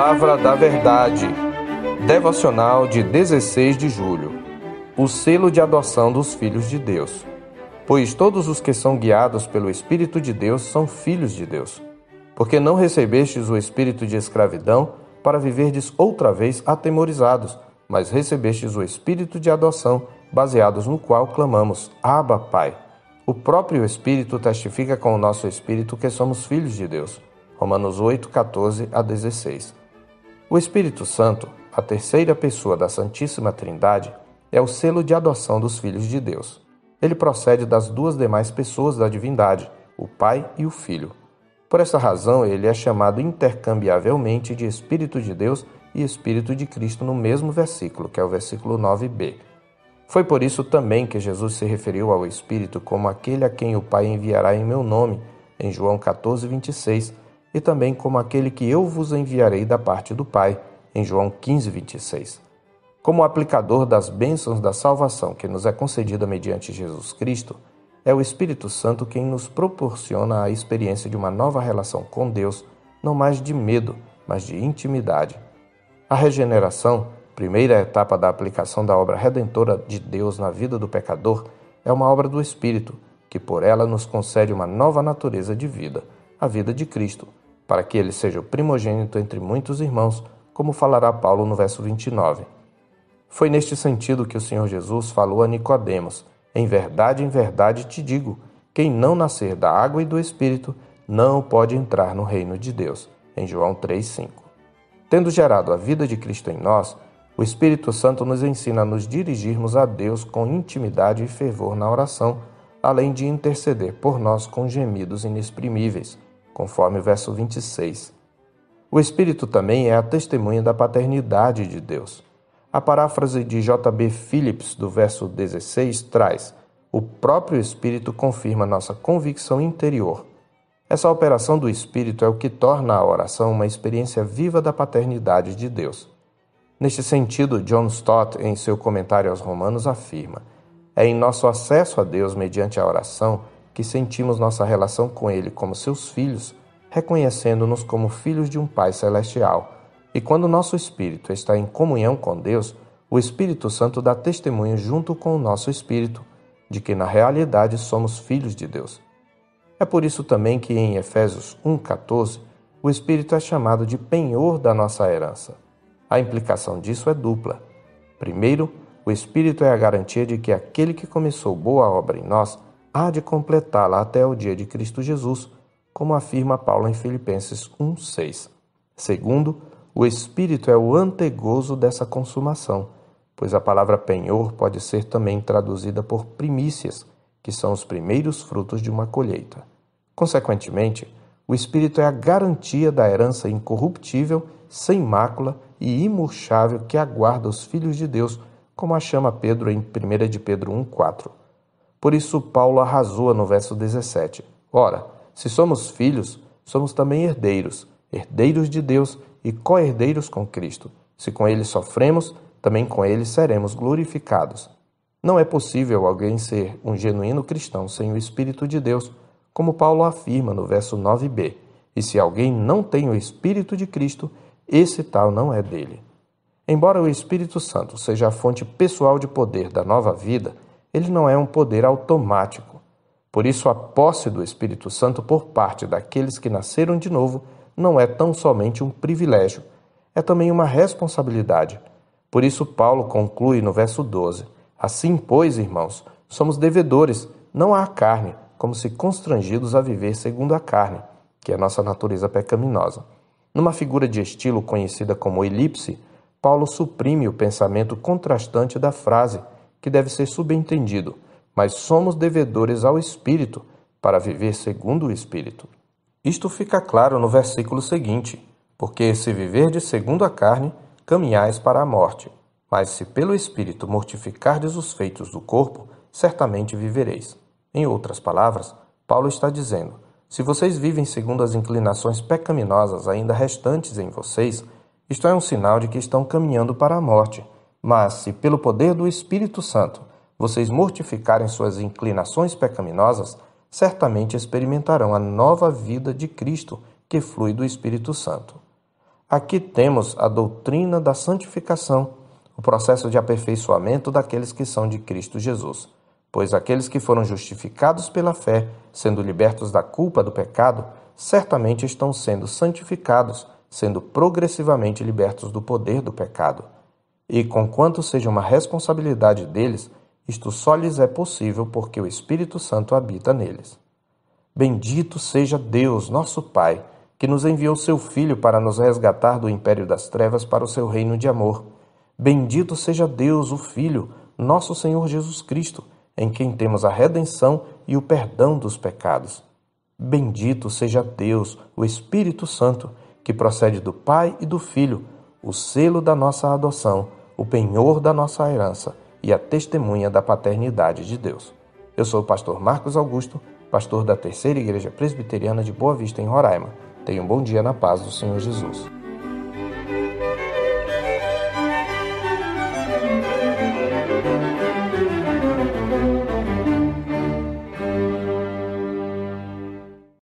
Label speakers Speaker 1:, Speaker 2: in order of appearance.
Speaker 1: Palavra da Verdade. Devocional de 16 de julho. O selo de adoção dos filhos de Deus. Pois todos os que são guiados pelo Espírito de Deus são filhos de Deus. Porque não recebestes o espírito de escravidão para viverdes outra vez atemorizados, mas recebestes o espírito de adoção, baseados no qual clamamos: Abba, Pai. O próprio Espírito testifica com o nosso espírito que somos filhos de Deus. Romanos 8, 14 a 16. O Espírito Santo, a terceira pessoa da Santíssima Trindade, é o selo de adoção dos filhos de Deus. Ele procede das duas demais pessoas da divindade, o Pai e o Filho. Por essa razão, ele é chamado intercambiavelmente de Espírito de Deus e Espírito de Cristo no mesmo versículo, que é o versículo 9b. Foi por isso também que Jesus se referiu ao Espírito como aquele a quem o Pai enviará em meu nome, em João 14, 26, e também como aquele que eu vos enviarei da parte do Pai, em João 15, 26. Como aplicador das bênçãos da salvação que nos é concedida mediante Jesus Cristo, é o Espírito Santo quem nos proporciona a experiência de uma nova relação com Deus, não mais de medo, mas de intimidade. A regeneração, primeira etapa da aplicação da obra redentora de Deus na vida do pecador, é uma obra do Espírito, que por ela nos concede uma nova natureza de vida, a vida de Cristo, para que ele seja o primogênito entre muitos irmãos, como falará Paulo no verso 29. Foi neste sentido que o Senhor Jesus falou a Nicodemos: Em verdade, em verdade te digo, quem não nascer da água e do espírito não pode entrar no reino de Deus. Em João 3:5. Tendo gerado a vida de Cristo em nós, o Espírito Santo nos ensina a nos dirigirmos a Deus com intimidade e fervor na oração, além de interceder por nós com gemidos inexprimíveis conforme o verso 26. O Espírito também é a testemunha da paternidade de Deus. A paráfrase de J.B. Phillips do verso 16 traz: O próprio Espírito confirma nossa convicção interior. Essa operação do Espírito é o que torna a oração uma experiência viva da paternidade de Deus. Neste sentido, John Stott, em seu comentário aos Romanos, afirma: É em nosso acesso a Deus mediante a oração que sentimos nossa relação com Ele como seus filhos, reconhecendo-nos como filhos de um Pai Celestial. E quando nosso espírito está em comunhão com Deus, o Espírito Santo dá testemunho junto com o nosso espírito de que na realidade somos filhos de Deus. É por isso também que em Efésios 1,14 o Espírito é chamado de penhor da nossa herança. A implicação disso é dupla. Primeiro, o Espírito é a garantia de que aquele que começou boa obra em nós há de completá-la até o dia de Cristo Jesus, como afirma Paulo em Filipenses 1:6. Segundo, o espírito é o antegozo dessa consumação, pois a palavra penhor pode ser também traduzida por primícias, que são os primeiros frutos de uma colheita. Consequentemente, o espírito é a garantia da herança incorruptível, sem mácula e imurchável que aguarda os filhos de Deus, como a chama Pedro em 1 de Pedro 1:4. Por isso, Paulo arrasou no verso 17: Ora, se somos filhos, somos também herdeiros, herdeiros de Deus e co-herdeiros com Cristo. Se com ele sofremos, também com ele seremos glorificados. Não é possível alguém ser um genuíno cristão sem o Espírito de Deus, como Paulo afirma no verso 9b. E se alguém não tem o Espírito de Cristo, esse tal não é dele. Embora o Espírito Santo seja a fonte pessoal de poder da nova vida, ele não é um poder automático. Por isso, a posse do Espírito Santo por parte daqueles que nasceram de novo não é tão somente um privilégio, é também uma responsabilidade. Por isso, Paulo conclui no verso 12: Assim, pois, irmãos, somos devedores, não à carne, como se constrangidos a viver segundo a carne, que é a nossa natureza pecaminosa. Numa figura de estilo conhecida como elipse, Paulo suprime o pensamento contrastante da frase que deve ser subentendido, mas somos devedores ao Espírito para viver segundo o Espírito. Isto fica claro no versículo seguinte: Porque se viverdes segundo a carne, caminhais para a morte, mas se pelo Espírito mortificardes os feitos do corpo, certamente vivereis. Em outras palavras, Paulo está dizendo: se vocês vivem segundo as inclinações pecaminosas ainda restantes em vocês, isto é um sinal de que estão caminhando para a morte mas se pelo poder do Espírito Santo vocês mortificarem suas inclinações pecaminosas, certamente experimentarão a nova vida de Cristo que flui do Espírito Santo. Aqui temos a doutrina da santificação, o processo de aperfeiçoamento daqueles que são de Cristo Jesus. Pois aqueles que foram justificados pela fé, sendo libertos da culpa do pecado, certamente estão sendo santificados, sendo progressivamente libertos do poder do pecado. E conquanto seja uma responsabilidade deles, isto só lhes é possível porque o Espírito Santo habita neles. Bendito seja Deus, nosso Pai, que nos enviou seu Filho para nos resgatar do império das trevas para o seu reino de amor. Bendito seja Deus, o Filho, nosso Senhor Jesus Cristo, em quem temos a redenção e o perdão dos pecados. Bendito seja Deus, o Espírito Santo, que procede do Pai e do Filho, o selo da nossa adoção, o penhor da nossa herança e a testemunha da paternidade de Deus. Eu sou o pastor Marcos Augusto, pastor da Terceira Igreja Presbiteriana de Boa Vista, em Roraima Tenha um bom dia na paz do Senhor Jesus.